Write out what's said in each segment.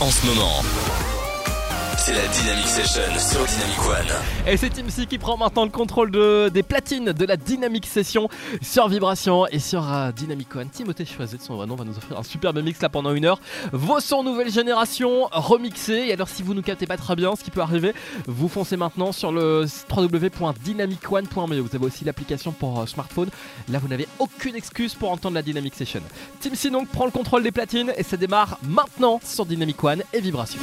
en ce moment. C'est la Dynamic Session sur Dynamic One. Et c'est C qui prend maintenant le contrôle de, des platines de la Dynamic Session sur Vibration et sur euh, Dynamic One. Timothée Choiset son vrai nom va nous offrir un superbe mix là pendant une heure. Vos sons nouvelle génération remixés. Et alors si vous nous captez pas très bien, ce qui peut arriver, vous foncez maintenant sur le www.dynamicone.me. Vous avez aussi l'application pour euh, smartphone. Là vous n'avez aucune excuse pour entendre la Dynamic Session. C donc prend le contrôle des platines et ça démarre maintenant sur Dynamic One et Vibration.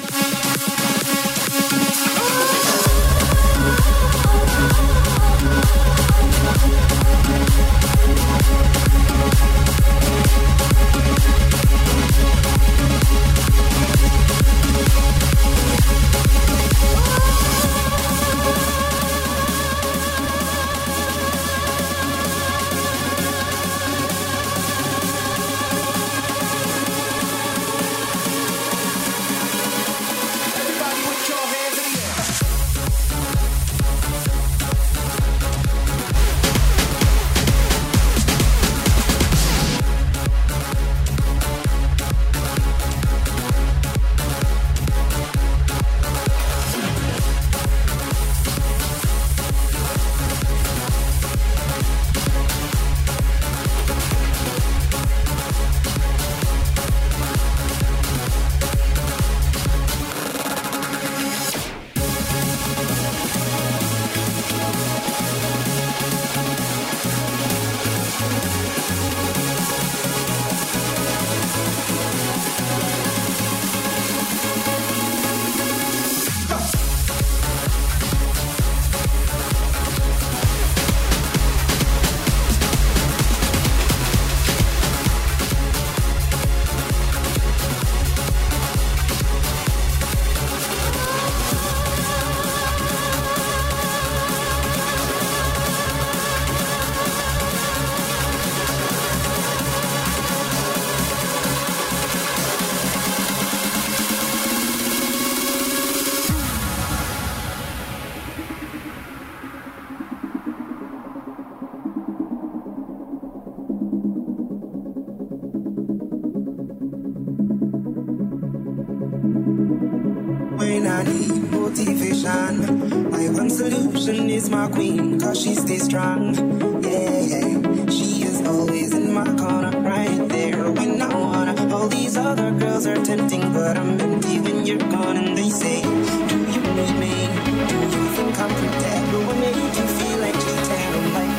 Say, Do you need me? Do you think I'm I make you feel like? I'm like,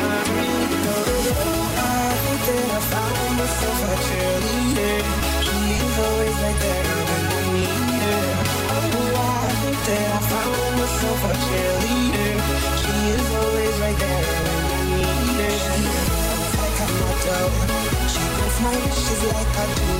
not really. No, I think that I found myself a cheerleader. She is always right there when I need her. I think that I found myself a cheerleader. She is always right there when I need her. She like a motto. She grants my wishes like genie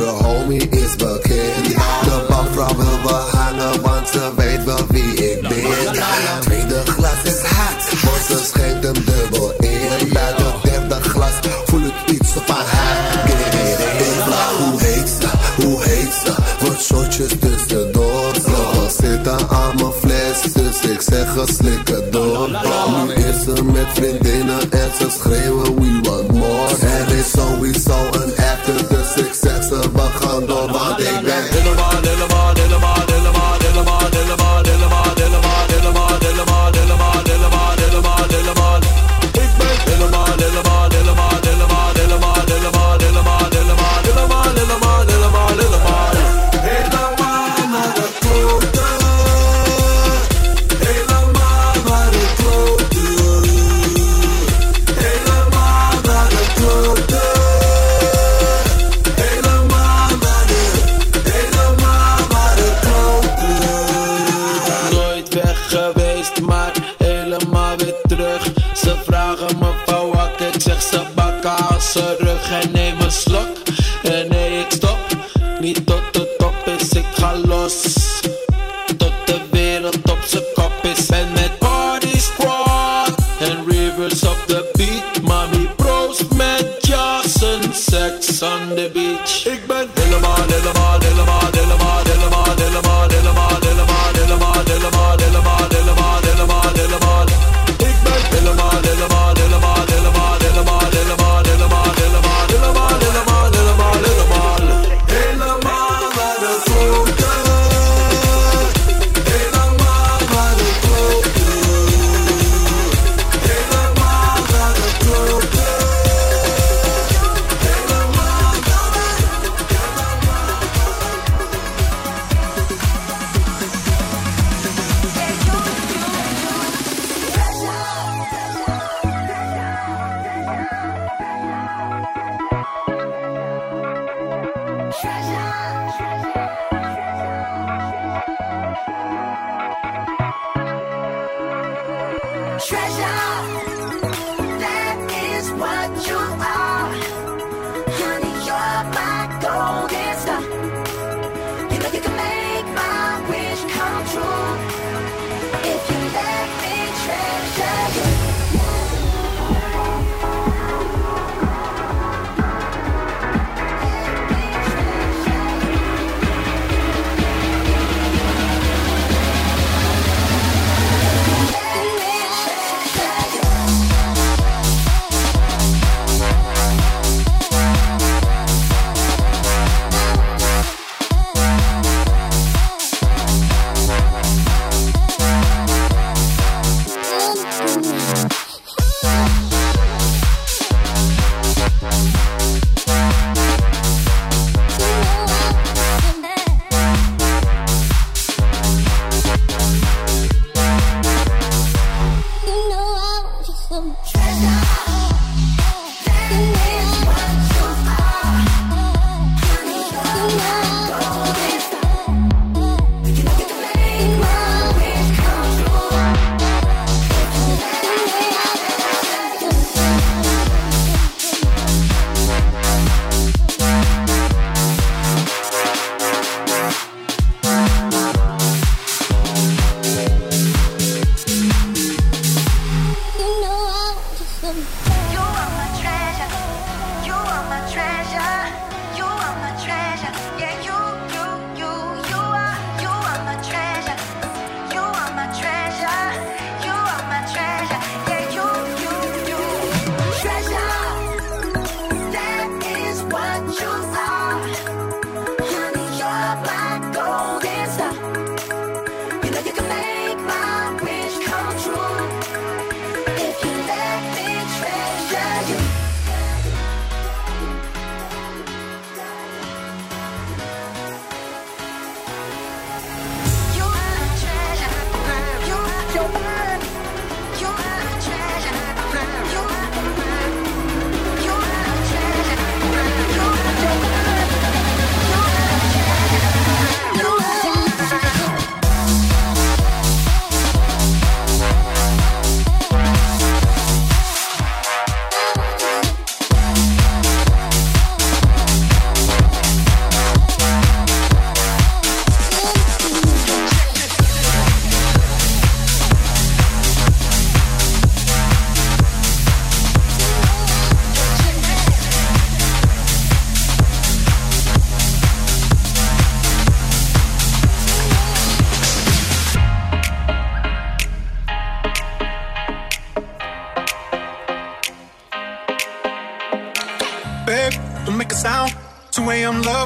De homie is bekend. De mevrouw wil we hangen, want ze weet wel wie ik ben. Tweede glas is haat, want ze schenkt hem dubbel in. Bij de derde glas voel ik iets van haar. Hoe heet ze, hoe heet ze? Wat shotjes tussendoor. Ze Zit een mijn fles, dus ik zeg, slikken door. Nu is ze met vriendinnen en ze schreeuwen, wie wat.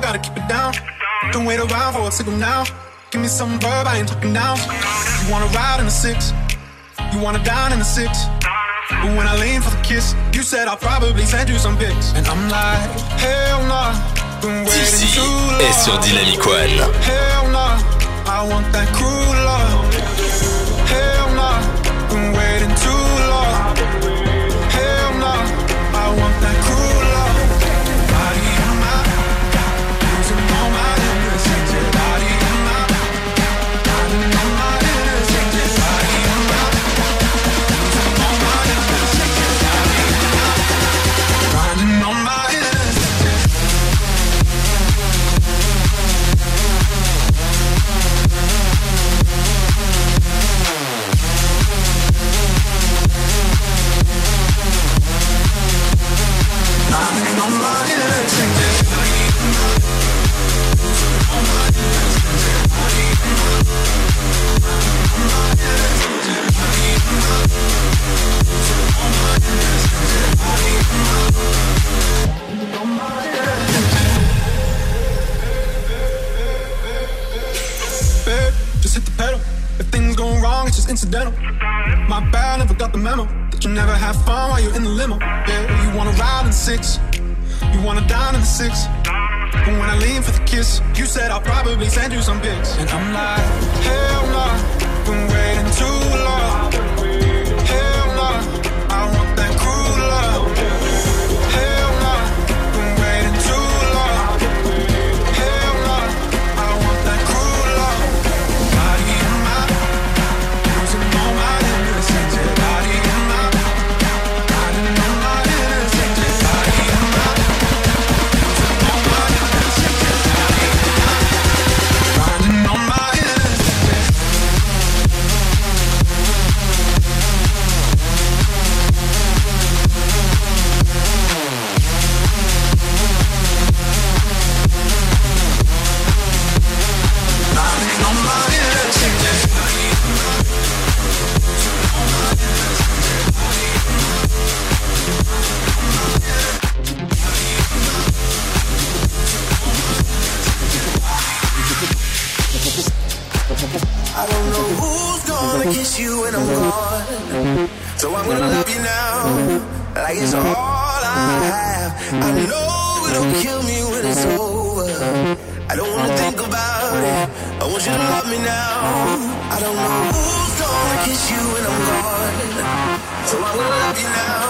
gotta keep it down. Don't wait around for a signal now. Give me some verb, I ain't talking now. You wanna ride in the six, you wanna dine in the six. But when I lean for the kiss, you said I'll probably send you some pics. And I'm like, hell nah, been. Est sur Dynamic One. Hell nah, I want that cruel love. incidental. My bad, never got the memo that you never have fun while you're in the limo. You wanna ride in six wanna dine in the six. But when I lean for the kiss, you said I'll probably send you some pics. And I'm like, hell nah. You love me now? I don't know who's gonna kiss you when I'm gone. So I'm love you now.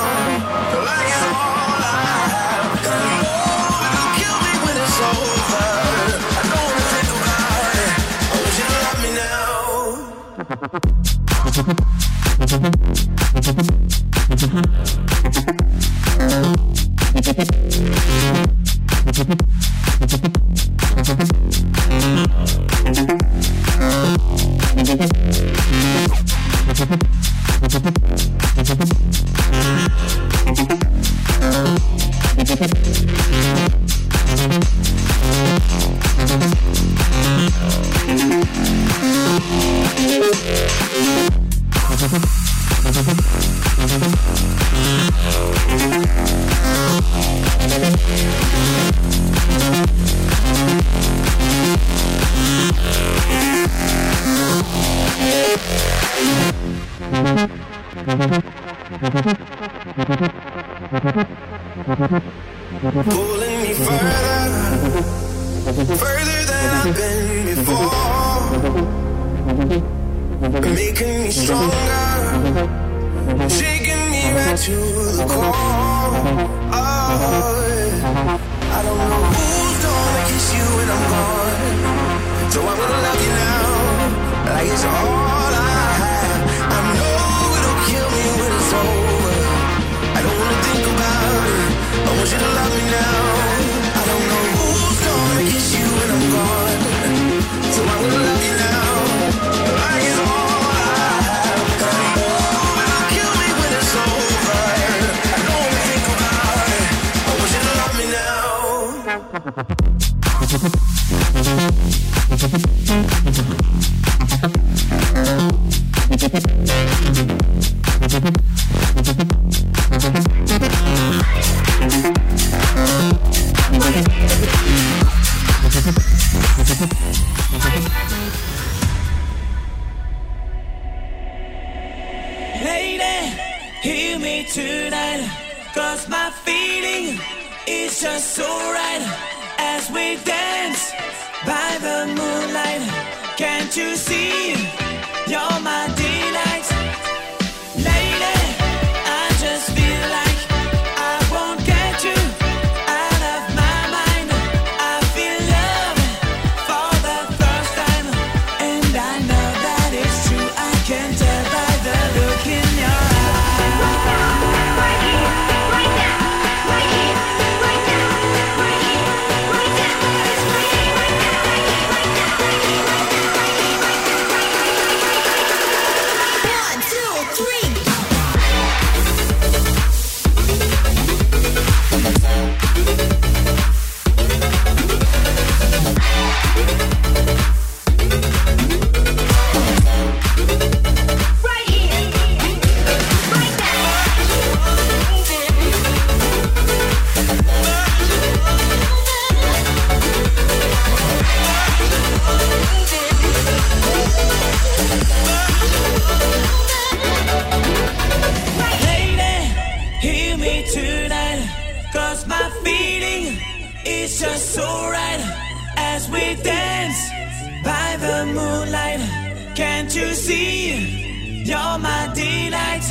Like it's all I have. Know it'll kill me when it's over. I don't wanna think about it. I want you to love me now. as we dance by the moonlight. Can't you see? You're my delight,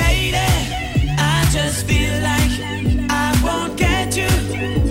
lady. I just feel like I won't get you.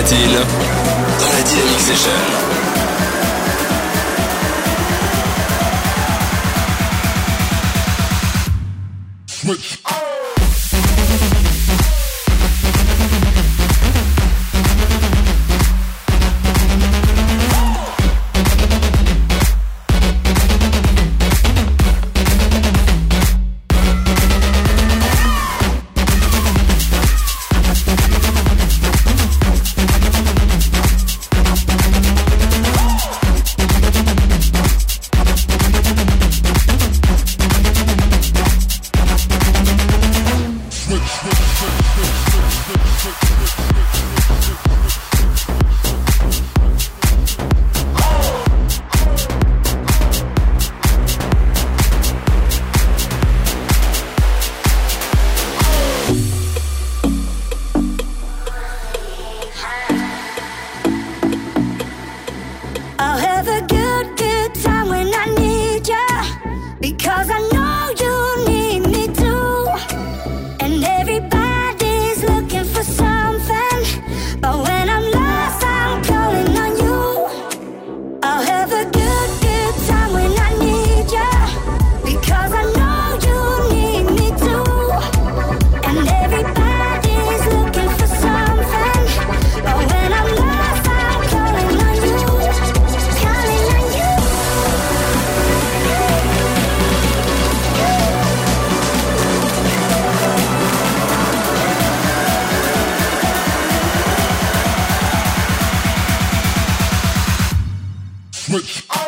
dans la Dynamic Session. switch.